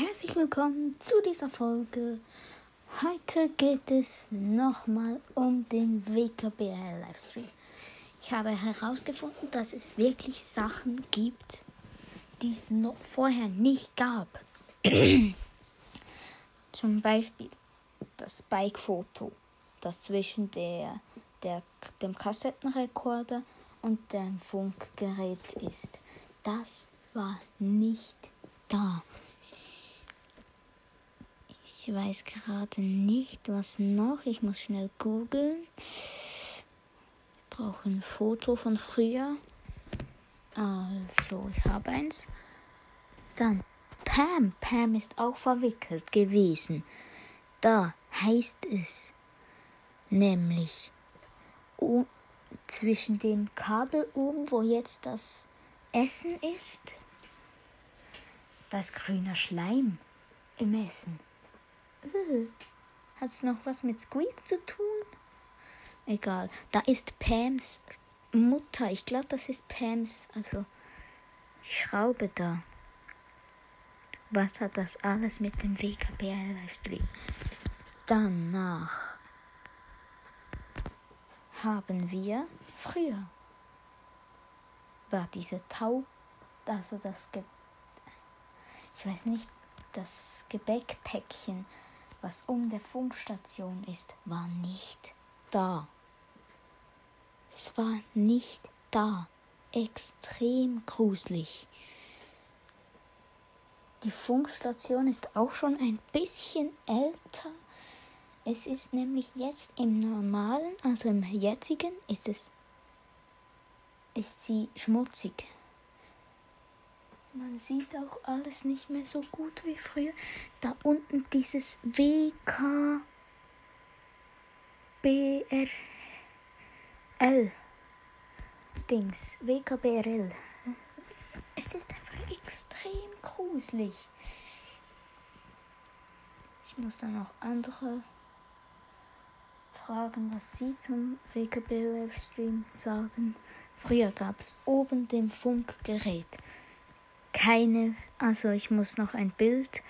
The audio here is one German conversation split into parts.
Herzlich willkommen zu dieser Folge. Heute geht es nochmal um den WKBL Livestream. Ich habe herausgefunden, dass es wirklich Sachen gibt, die es noch vorher nicht gab. Zum Beispiel das Bike-Foto, das zwischen der, der, dem Kassettenrekorder und dem Funkgerät ist. Das war nicht da. Ich weiß gerade nicht, was noch. Ich muss schnell googeln. Ich brauche ein Foto von früher. Also, ich habe eins. Dann Pam. Pam ist auch verwickelt gewesen. Da heißt es nämlich zwischen dem Kabel oben, wo jetzt das Essen ist, das grüne Schleim im Essen. Uh, Hat es noch was mit Squeak zu tun? Egal. Da ist Pams Mutter. Ich glaube, das ist Pams, also Schraube da. Was hat das alles mit dem WKBL-Livestream? Danach haben wir früher war diese Tau, also das Ge ich weiß nicht, das Gebäckpäckchen, was um der Funkstation ist, war nicht da. Es war nicht da. Extrem gruselig. Die Funkstation ist auch schon ein bisschen älter. Es ist nämlich jetzt im normalen, also im jetzigen, ist es ist sie schmutzig. Man sieht auch alles nicht mehr so gut wie früher. Da unten dieses WK BRL Dings, WKBRL. Es ist einfach extrem gruselig. Ich muss dann auch andere fragen, was sie zum WKB-Livestream sagen. Früher gab es oben dem Funkgerät keine, also ich muss noch ein Bild,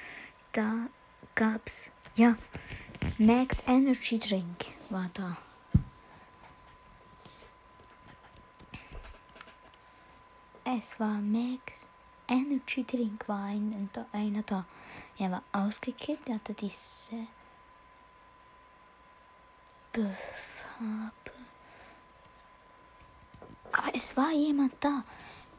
da gab es, ja, Max Energy Drink war da. Es war Max Energy Drink, war ein, einer da. Er war ausgekippt, er hatte diese Farbe. Aber es war jemand da.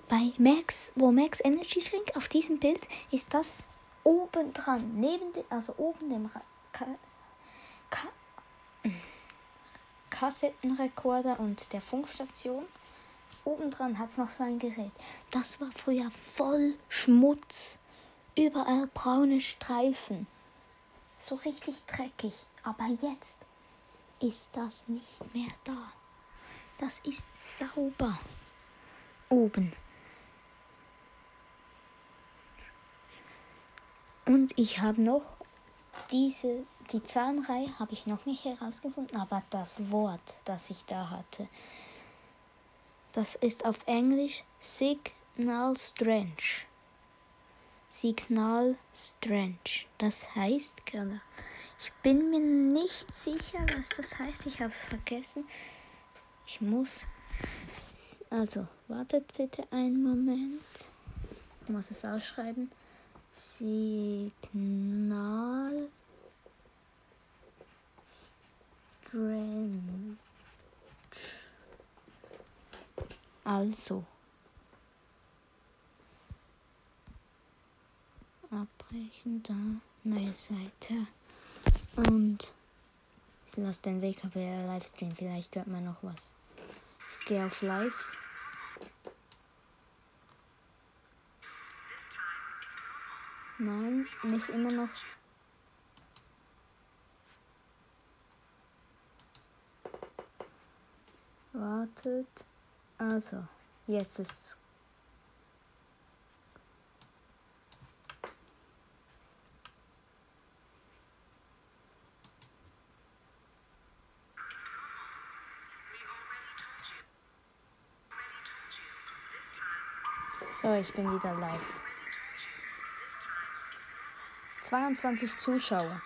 Bei Max, wo Max Energy Drink auf diesem Bild ist das oben dran, neben dem, also oben dem Ka Ka Kassettenrekorder und der Funkstation. Obendran hat es noch so ein Gerät. Das war früher voll Schmutz. Überall braune Streifen. So richtig dreckig. Aber jetzt ist das nicht mehr da. Das ist sauber. Oben. Und ich habe noch diese, die Zahnreihe habe ich noch nicht herausgefunden, aber das Wort, das ich da hatte, das ist auf Englisch Signal Strange. Signal Strange. Das heißt, ich bin mir nicht sicher, was das heißt. Ich habe es vergessen. Ich muss. Also, wartet bitte einen Moment. Ich muss es ausschreiben. Signal Strange. Also. Abbrechen da. Neue Seite. Und ich lasse den WKBL Livestream. Vielleicht hört man noch was. Ich gehe auf Live. Nein, nicht immer noch. Wartet. Also, jetzt ist So, ich bin wieder live. 22 Zuschauer.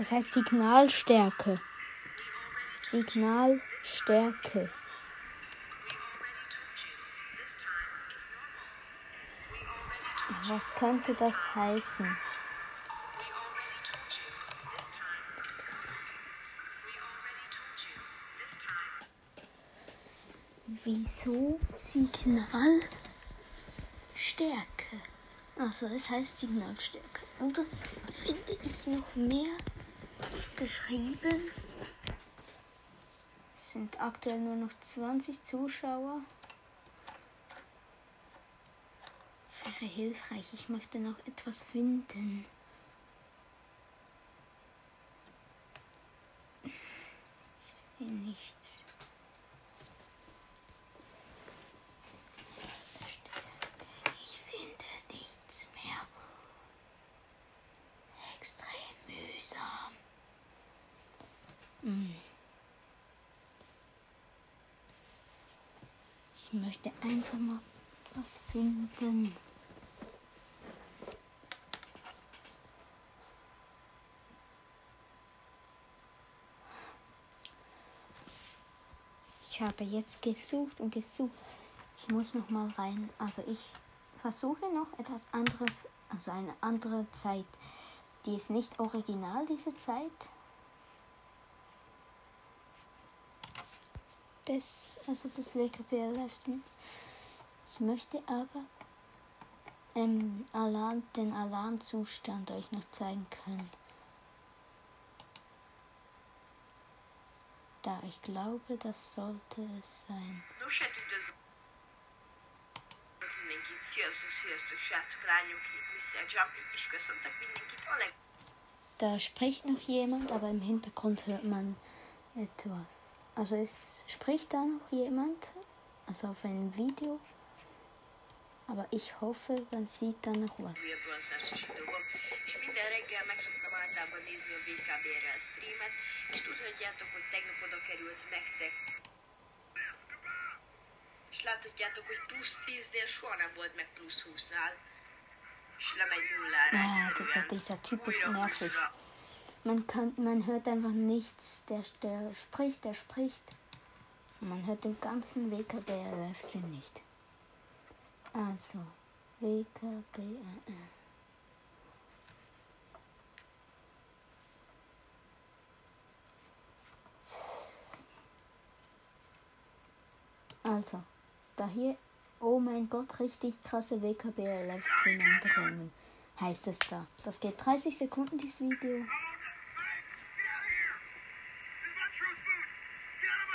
Das heißt Signalstärke. Signalstärke. Was könnte das heißen? Wieso Signalstärke? Also es heißt Signalstärke. Oder finde ich noch mehr geschrieben. Es sind aktuell nur noch 20 Zuschauer. Das wäre hilfreich. Ich möchte noch etwas finden. Ich sehe nichts. Ich möchte einfach mal was finden. Ich habe jetzt gesucht und gesucht. Ich muss noch mal rein. Also ich versuche noch etwas anderes, also eine andere Zeit. Die ist nicht original, diese Zeit. Des, also des WKPL Livestreams. Ich möchte aber ähm, Alarm, den Alarmzustand euch noch zeigen können. Da ich glaube, das sollte es sein. Da spricht noch jemand, aber im Hintergrund hört man etwas. Also es spricht da noch jemand, also auf einem Video. Aber ich hoffe, man sieht da noch was. És minden reggel megszoktam általában nézni a VKB-re a streamet, és tudhatjátok, hogy tegnap oda került megszeg. És láthatjátok, hogy plusz 10-nél soha nem volt meg plusz 20-nál. És lemegy nullára ah, egyszerűen. Dieser Typ ist nervig. Man, kann, man hört einfach nichts. Der, der spricht, der spricht. Man hört den ganzen WKBR-Livestream nicht. Also, WKBR. Also, da hier, oh mein Gott, richtig krasse WKBR-Livestream-Änderungen heißt es da. Das geht 30 Sekunden, dieses Video.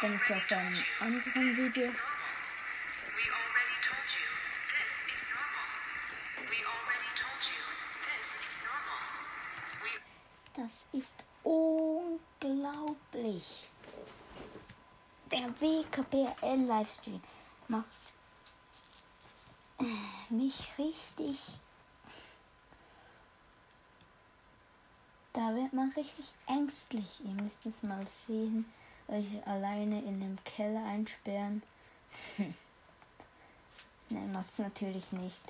Bin ich auf einem anderen Video. WKBL Livestream macht mich richtig. Da wird man richtig ängstlich. Ihr müsst es mal sehen. Euch alleine in dem Keller einsperren. Nein, macht's natürlich nicht.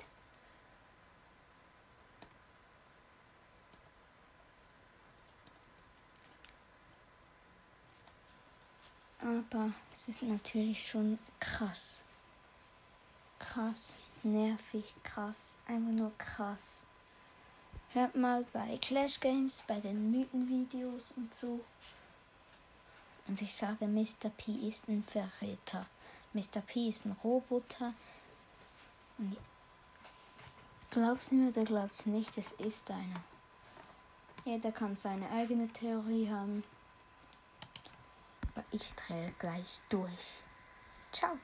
Aber es ist natürlich schon krass. Krass, nervig, krass, einfach nur krass. Hört mal bei Clash Games, bei den Mythenvideos und so. Und ich sage, Mr. P ist ein Verräter. Mr. P ist ein Roboter. Und glaub's mir oder glaub's nicht, es ist einer. Jeder kann seine eigene Theorie haben. Aber ich drehe gleich durch. Ciao.